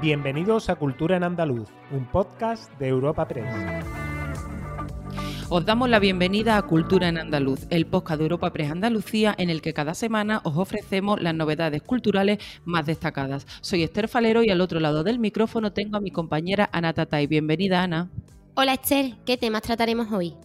Bienvenidos a Cultura en Andaluz, un podcast de Europa Press. Os damos la bienvenida a Cultura en Andaluz, el podcast de Europa Press Andalucía en el que cada semana os ofrecemos las novedades culturales más destacadas. Soy Esther Falero y al otro lado del micrófono tengo a mi compañera Ana Tatay. Bienvenida, Ana. Hola Esther, ¿qué temas trataremos hoy?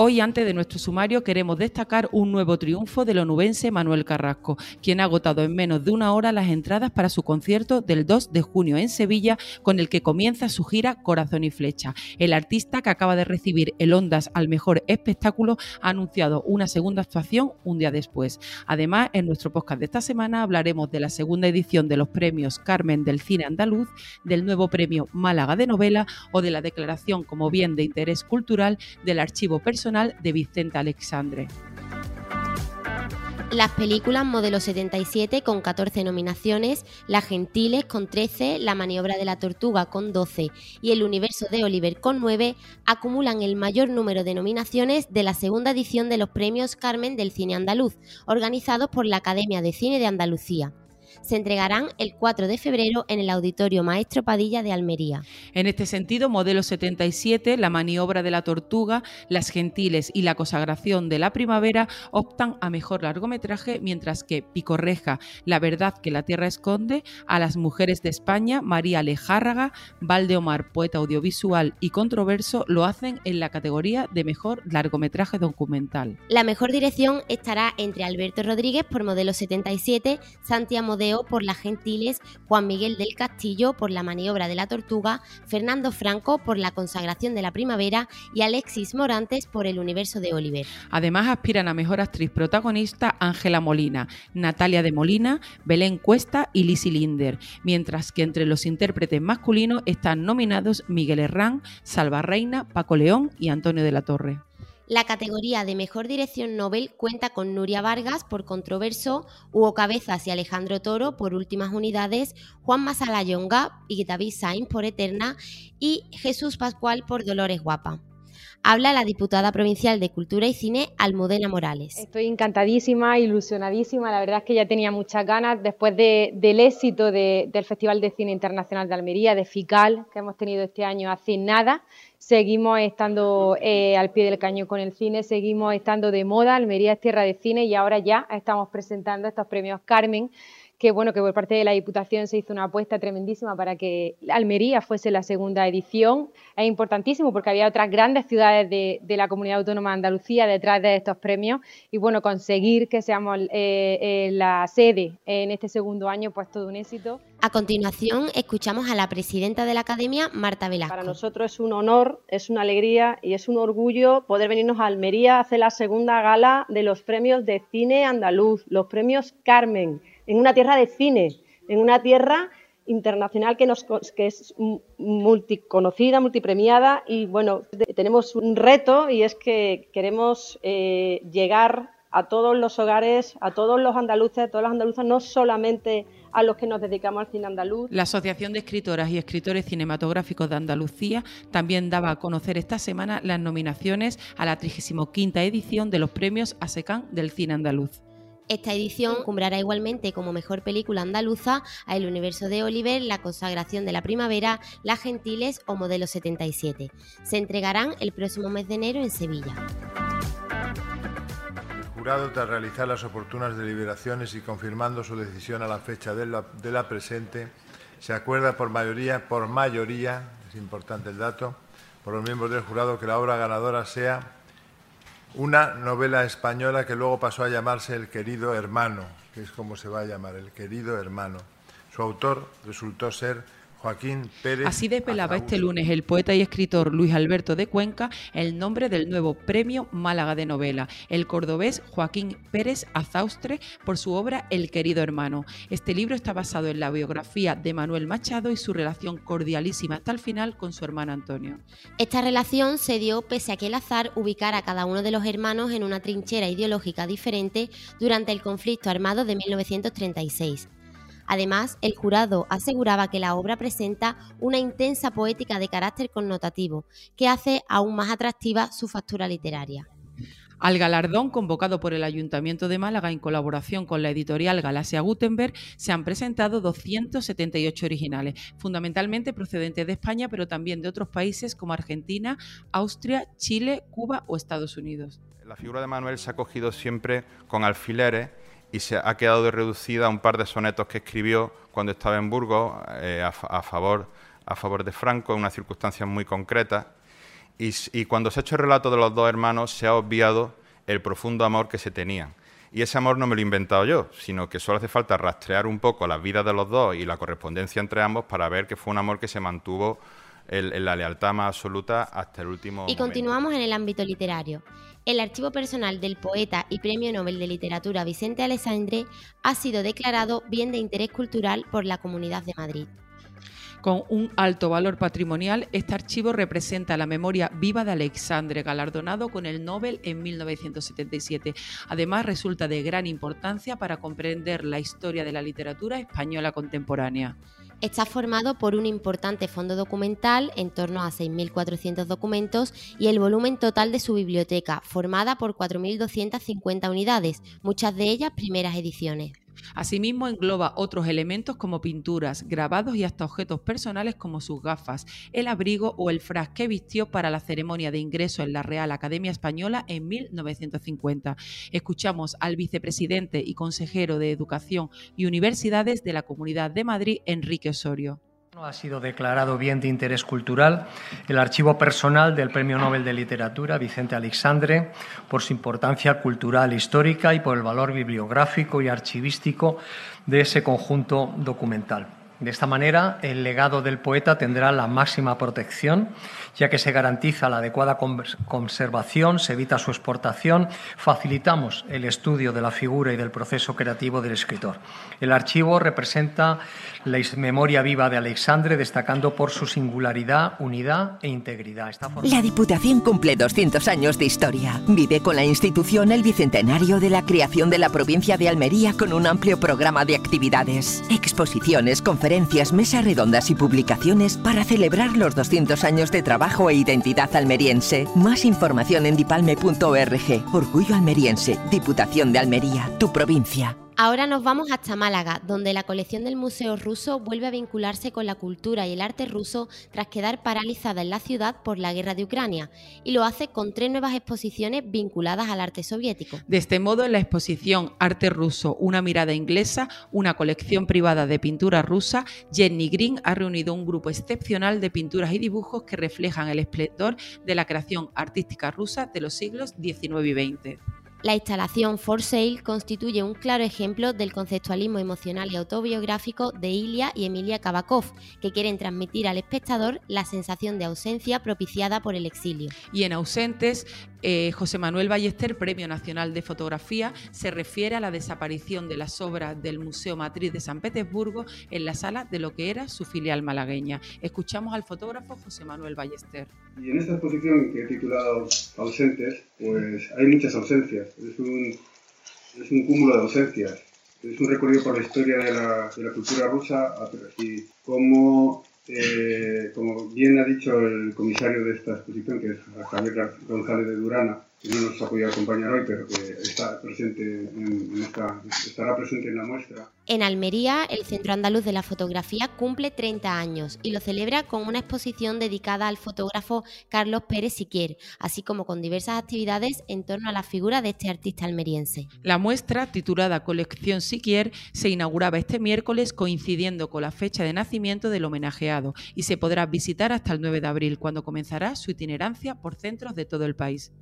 Hoy, antes de nuestro sumario, queremos destacar un nuevo triunfo del onubense Manuel Carrasco, quien ha agotado en menos de una hora las entradas para su concierto del 2 de junio en Sevilla, con el que comienza su gira Corazón y Flecha. El artista, que acaba de recibir el Ondas al mejor espectáculo, ha anunciado una segunda actuación un día después. Además, en nuestro podcast de esta semana hablaremos de la segunda edición de los premios Carmen del Cine Andaluz, del nuevo premio Málaga de Novela o de la declaración como bien de interés cultural del archivo personal de Vicente Alexandre. Las películas Modelo 77 con 14 nominaciones, Las Gentiles con 13, La Maniobra de la Tortuga con 12 y El Universo de Oliver con 9 acumulan el mayor número de nominaciones de la segunda edición de los Premios Carmen del Cine Andaluz, organizados por la Academia de Cine de Andalucía se entregarán el 4 de febrero en el Auditorio Maestro Padilla de Almería. En este sentido, Modelo 77, La maniobra de la tortuga, Las gentiles y La consagración de la primavera optan a mejor largometraje, mientras que Picorreja, La verdad que la tierra esconde, a las mujeres de España, María Lejárraga, Valdeomar, poeta audiovisual y controverso, lo hacen en la categoría de mejor largometraje documental. La mejor dirección estará entre Alberto Rodríguez por Modelo 77, Santiago Modelo por Las Gentiles, Juan Miguel del Castillo por La Maniobra de la Tortuga, Fernando Franco por La Consagración de la Primavera y Alexis Morantes por El Universo de Oliver. Además aspiran a Mejor Actriz Protagonista Ángela Molina, Natalia de Molina, Belén Cuesta y Lizzie Linder, mientras que entre los intérpretes masculinos están nominados Miguel Herrán, Salva Reina, Paco León y Antonio de la Torre. La categoría de Mejor Dirección Nobel cuenta con Nuria Vargas por Controverso, Hugo Cabezas y Alejandro Toro por Últimas Unidades, Juan Masalayonga y David Sainz por Eterna y Jesús Pascual por Dolores Guapa. Habla la diputada provincial de Cultura y Cine, Almudena Morales. Estoy encantadísima, ilusionadísima. La verdad es que ya tenía muchas ganas después del éxito del Festival de Cine Internacional de Almería, de FICAL, que hemos tenido este año hace nada seguimos estando eh, al pie del cañón con el cine, seguimos estando de moda, Almería es tierra de cine y ahora ya estamos presentando estos premios Carmen, que bueno, que por parte de la Diputación se hizo una apuesta tremendísima para que Almería fuese la segunda edición. Es importantísimo porque había otras grandes ciudades de, la comunidad autónoma de Andalucía detrás de estos premios y bueno, conseguir que seamos eh, eh, la sede en este segundo año, pues todo un éxito. A continuación, escuchamos a la presidenta de la Academia, Marta Velasco. Para nosotros es un honor, es una alegría y es un orgullo poder venirnos a Almería a hacer la segunda gala de los premios de cine andaluz, los premios Carmen en una tierra de cine, en una tierra internacional que, nos, que es multiconocida, multipremiada y bueno, tenemos un reto y es que queremos eh, llegar a todos los hogares, a todos los andaluces, a todas las andaluzas, no solamente a los que nos dedicamos al cine andaluz. La Asociación de Escritoras y Escritores Cinematográficos de Andalucía también daba a conocer esta semana las nominaciones a la 35 edición de los premios ASECAN del cine andaluz. Esta edición cumbrará igualmente como mejor película andaluza a El universo de Oliver, La consagración de la primavera, Las Gentiles o Modelo 77. Se entregarán el próximo mes de enero en Sevilla. El jurado, tras realizar las oportunas deliberaciones y confirmando su decisión a la fecha de la, de la presente, se acuerda por mayoría, por mayoría, es importante el dato, por los miembros del jurado que la obra ganadora sea una novela española que luego pasó a llamarse El querido hermano, que es como se va a llamar, El querido hermano. Su autor resultó ser Joaquín Pérez. Así desvelaba este lunes el poeta y escritor Luis Alberto de Cuenca el nombre del nuevo premio Málaga de novela, el cordobés Joaquín Pérez Azaustre, por su obra El querido hermano. Este libro está basado en la biografía de Manuel Machado y su relación cordialísima hasta el final con su hermano Antonio. Esta relación se dio pese a que el azar ubicara a cada uno de los hermanos en una trinchera ideológica diferente durante el conflicto armado de 1936. Además, el jurado aseguraba que la obra presenta una intensa poética de carácter connotativo, que hace aún más atractiva su factura literaria. Al galardón convocado por el Ayuntamiento de Málaga en colaboración con la editorial Galaxia Gutenberg se han presentado 278 originales, fundamentalmente procedentes de España, pero también de otros países como Argentina, Austria, Chile, Cuba o Estados Unidos. La figura de Manuel se ha cogido siempre con alfileres y se ha quedado reducida a un par de sonetos que escribió cuando estaba en Burgos eh, a, favor, a favor de Franco en unas circunstancias muy concretas y, cuando se ha hecho el relato de los dos hermanos se ha obviado el profundo amor que se tenían. Y ese amor no me lo he inventado yo, sino que solo hace falta rastrear un poco las vidas de los dos y la correspondencia entre ambos para ver que fue un amor que se mantuvo en, la lealtad más absoluta hasta el último. Y continuamos en el ámbito literario. El archivo personal del poeta y premio Nobel de Literatura Vicente Alessandre ha sido declarado bien de interés cultural por la Comunidad de Madrid. Con un alto valor patrimonial, este archivo representa la memoria viva de Alexandre, galardonado con el Nobel en 1977. Además, resulta de gran importancia para comprender la historia de la literatura española contemporánea. Está formado por un importante fondo documental, en torno a 6.400 documentos, y el volumen total de su biblioteca, formada por 4.250 unidades, muchas de ellas primeras ediciones. Asimismo, engloba otros elementos como pinturas, grabados y hasta objetos personales como sus gafas, el abrigo o el fras que vistió para la ceremonia de ingreso en la Real Academia Española en 1950. Escuchamos al vicepresidente y consejero de Educación y Universidades de la Comunidad de Madrid, Enrique Osorio. Ha sido declarado bien de interés cultural el archivo personal del Premio Nobel de Literatura Vicente Alexandre por su importancia cultural histórica y por el valor bibliográfico y archivístico de ese conjunto documental. De esta manera, el legado del poeta tendrá la máxima protección, ya que se garantiza la adecuada conservación, se evita su exportación, facilitamos el estudio de la figura y del proceso creativo del escritor. El archivo representa la memoria viva de Alexandre, destacando por su singularidad, unidad e integridad. La Diputación cumple 200 años de historia. Vive con la institución el bicentenario de la creación de la provincia de Almería con un amplio programa de actividades, exposiciones, conferencias, mesas redondas y publicaciones para celebrar los 200 años de trabajo e identidad almeriense. Más información en dipalme.org. Orgullo almeriense, Diputación de Almería, tu provincia. Ahora nos vamos hasta Málaga, donde la colección del Museo Ruso vuelve a vincularse con la cultura y el arte ruso tras quedar paralizada en la ciudad por la guerra de Ucrania, y lo hace con tres nuevas exposiciones vinculadas al arte soviético. De este modo, en la exposición Arte ruso, una mirada inglesa, una colección privada de pintura rusa, Jenny Green ha reunido un grupo excepcional de pinturas y dibujos que reflejan el esplendor de la creación artística rusa de los siglos XIX y XX. La instalación For Sale constituye un claro ejemplo del conceptualismo emocional y autobiográfico de Ilya y Emilia Kabakov, que quieren transmitir al espectador la sensación de ausencia propiciada por el exilio. Y en Ausentes, eh, José Manuel Ballester, Premio Nacional de Fotografía, se refiere a la desaparición de las obras del Museo Matriz de San Petersburgo en la sala de lo que era su filial malagueña. Escuchamos al fotógrafo José Manuel Ballester. Y en esta exposición que he titulado Ausentes, pues hay muchas ausencias es un, es un cúmulo de ausencias. Es un recorrido por la historia de la, de la cultura rusa y cómo, eh, como bien ha dicho el comisario de esta exposición, que es Javier González de Durana, que no nos ha podido acompañar hoy, pero que está presente en, esta, estará presente en la muestra. En Almería, el Centro Andaluz de la Fotografía cumple 30 años y lo celebra con una exposición dedicada al fotógrafo Carlos Pérez Siquier, así como con diversas actividades en torno a la figura de este artista almeriense. La muestra, titulada Colección Siquier, se inauguraba este miércoles coincidiendo con la fecha de nacimiento del homenajeado y se podrá visitar hasta el 9 de abril, cuando comenzará su itinerancia por centros de todo el país.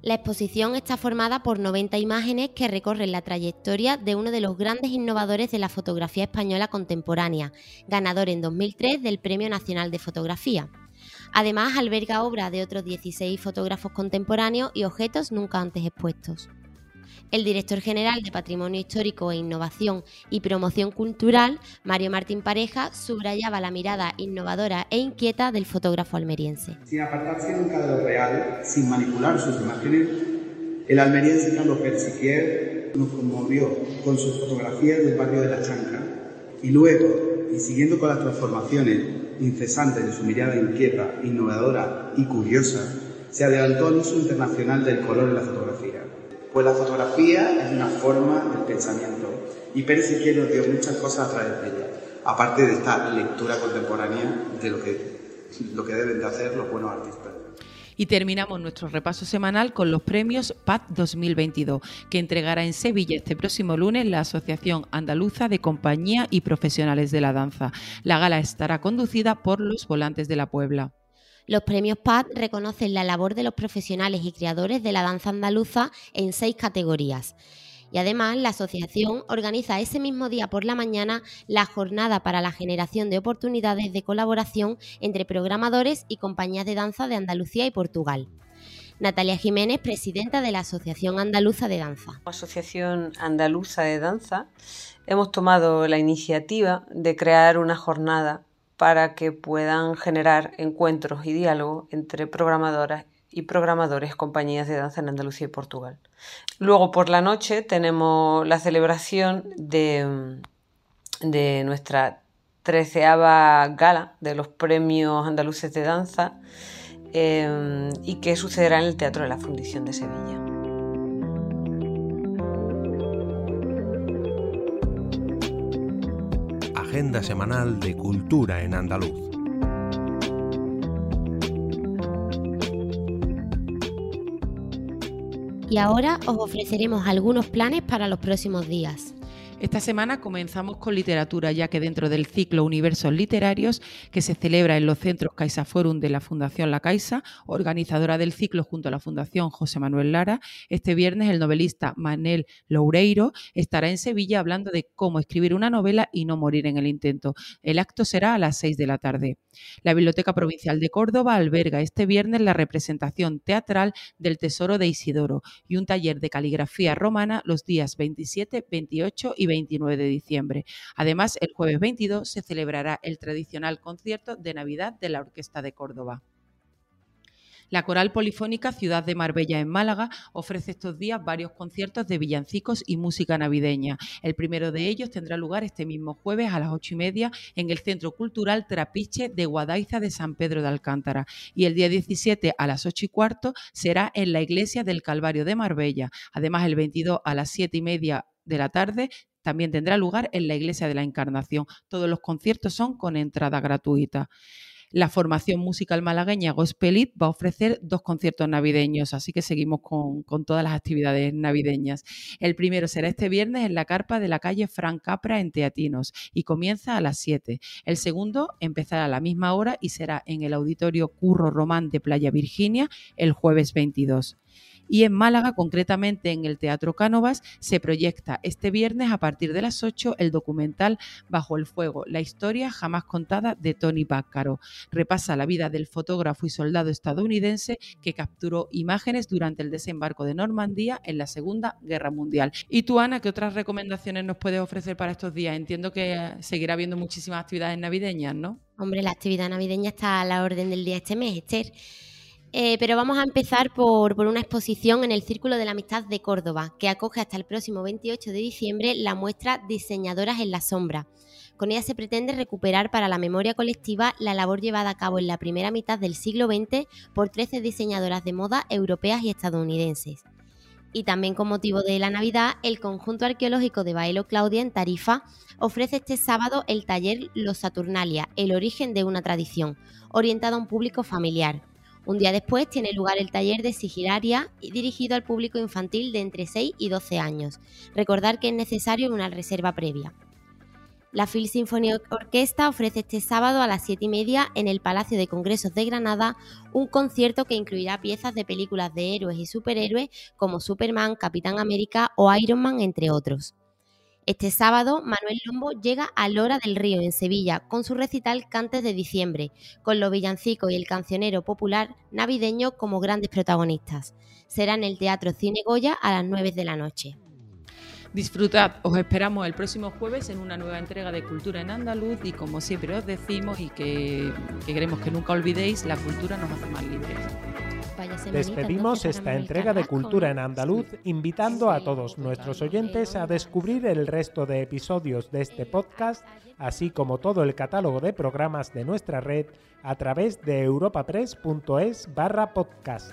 La exposición está formada por 90 imágenes que recorren la trayectoria de uno de los grandes innovadores de la fotografía española contemporánea, ganador en 2003 del Premio Nacional de Fotografía. Además, alberga obras de otros 16 fotógrafos contemporáneos y objetos nunca antes expuestos. El director general de Patrimonio Histórico e Innovación y Promoción Cultural, Mario Martín Pareja, subrayaba la mirada innovadora e inquieta del fotógrafo almeriense. Sin apartarse nunca de lo real, sin manipular sus imágenes, el almeriense Carlos Persiquier nos conmovió con sus fotografías del barrio de La Chanca y luego, y siguiendo con las transformaciones incesantes de su mirada inquieta, innovadora y curiosa, se adelantó al uso internacional del color en la fotografía. Pues la fotografía es una forma del pensamiento y Pérez Siquier nos dio muchas cosas a través de ella, aparte de esta lectura contemporánea de lo que, lo que deben de hacer los buenos artistas. Y terminamos nuestro repaso semanal con los premios PAD 2022, que entregará en Sevilla este próximo lunes la Asociación Andaluza de Compañía y Profesionales de la Danza. La gala estará conducida por los volantes de la Puebla. Los premios PAD reconocen la labor de los profesionales y creadores de la danza andaluza en seis categorías. Y además la asociación organiza ese mismo día por la mañana la jornada para la generación de oportunidades de colaboración entre programadores y compañías de danza de Andalucía y Portugal. Natalia Jiménez, presidenta de la Asociación Andaluza de Danza. Asociación Andaluza de Danza hemos tomado la iniciativa de crear una jornada para que puedan generar encuentros y diálogos entre programadoras y programadores compañías de danza en Andalucía y Portugal. Luego por la noche tenemos la celebración de, de nuestra treceava gala de los premios andaluces de danza eh, y que sucederá en el Teatro de la Fundición de Sevilla. Agenda semanal de cultura en andaluz. Y ahora os ofreceremos algunos planes para los próximos días. Esta semana comenzamos con literatura, ya que dentro del ciclo Universos Literarios, que se celebra en los centros Caixa Forum de la Fundación La Caixa, organizadora del ciclo junto a la Fundación José Manuel Lara, este viernes el novelista Manel Loureiro estará en Sevilla hablando de cómo escribir una novela y no morir en el intento. El acto será a las 6 de la tarde. La Biblioteca Provincial de Córdoba alberga este viernes la representación teatral del Tesoro de Isidoro y un taller de caligrafía romana los días 27, 28 y 29 de diciembre. Además, el jueves 22 se celebrará el tradicional concierto de Navidad de la Orquesta de Córdoba. La Coral Polifónica Ciudad de Marbella en Málaga ofrece estos días varios conciertos de villancicos y música navideña. El primero de ellos tendrá lugar este mismo jueves a las ocho y media en el Centro Cultural Trapiche de Guadaiza de San Pedro de Alcántara y el día 17 a las ocho y cuarto será en la Iglesia del Calvario de Marbella. Además, el 22 a las siete y media de la tarde también tendrá lugar en la Iglesia de la Encarnación. Todos los conciertos son con entrada gratuita. La formación musical malagueña Gospelit va a ofrecer dos conciertos navideños, así que seguimos con, con, todas las actividades navideñas. El primero será este viernes en la carpa de la calle Fran Capra en Teatinos y comienza a las 7. El segundo empezará a la misma hora y será en el auditorio Curro Román de Playa Virginia el jueves 22. Y en Málaga, concretamente en el Teatro Cánovas, se proyecta este viernes a partir de las 8 el documental Bajo el Fuego, la historia jamás contada de Tony Bácaro. Repasa la vida del fotógrafo y soldado estadounidense que capturó imágenes durante el desembarco de Normandía en la Segunda Guerra Mundial. ¿Y tú, Ana, qué otras recomendaciones nos puedes ofrecer para estos días? Entiendo que seguirá habiendo muchísimas actividades navideñas, ¿no? Hombre, la actividad navideña está a la orden del día este mes, Esther. Eh, pero vamos a empezar por, por, una exposición en el Círculo de la Amistad de Córdoba, que acoge hasta el próximo 28 de diciembre la muestra Diseñadoras en la Sombra. Con ella se pretende recuperar para la memoria colectiva la labor llevada a cabo en la primera mitad del siglo XX por 13 diseñadoras de moda europeas y estadounidenses. Y también con motivo de la Navidad, el conjunto arqueológico de Baelo Claudia en Tarifa ofrece este sábado el taller Los Saturnalia, el origen de una tradición, orientado a un público familiar. Un día después tiene lugar el taller de sigilaria dirigido al público infantil de entre 6 y 12 años. Recordar que es necesario una reserva previa. La Phil Symphony Orquesta ofrece este sábado a las 7 y media en el Palacio de Congresos de Granada un concierto que incluirá piezas de películas de héroes y superhéroes como Superman, Capitán América o Iron Man, entre otros. Este sábado, Manuel Lombo llega a Lora del Río, en Sevilla, con su recital Cantes de Diciembre, con los villancicos y el cancionero popular navideño como grandes protagonistas. Será en el Teatro Cine Goya a las 9 de la noche. Disfrutad, os esperamos el próximo jueves en una nueva entrega de Cultura en Andaluz y como siempre os decimos y que, que queremos que nunca olvidéis, la cultura nos hace más libres. Despedimos esta entrega de Cultura en Andaluz invitando a todos nuestros oyentes a descubrir el resto de episodios de este podcast, así como todo el catálogo de programas de nuestra red a través de europapress.es barra podcast.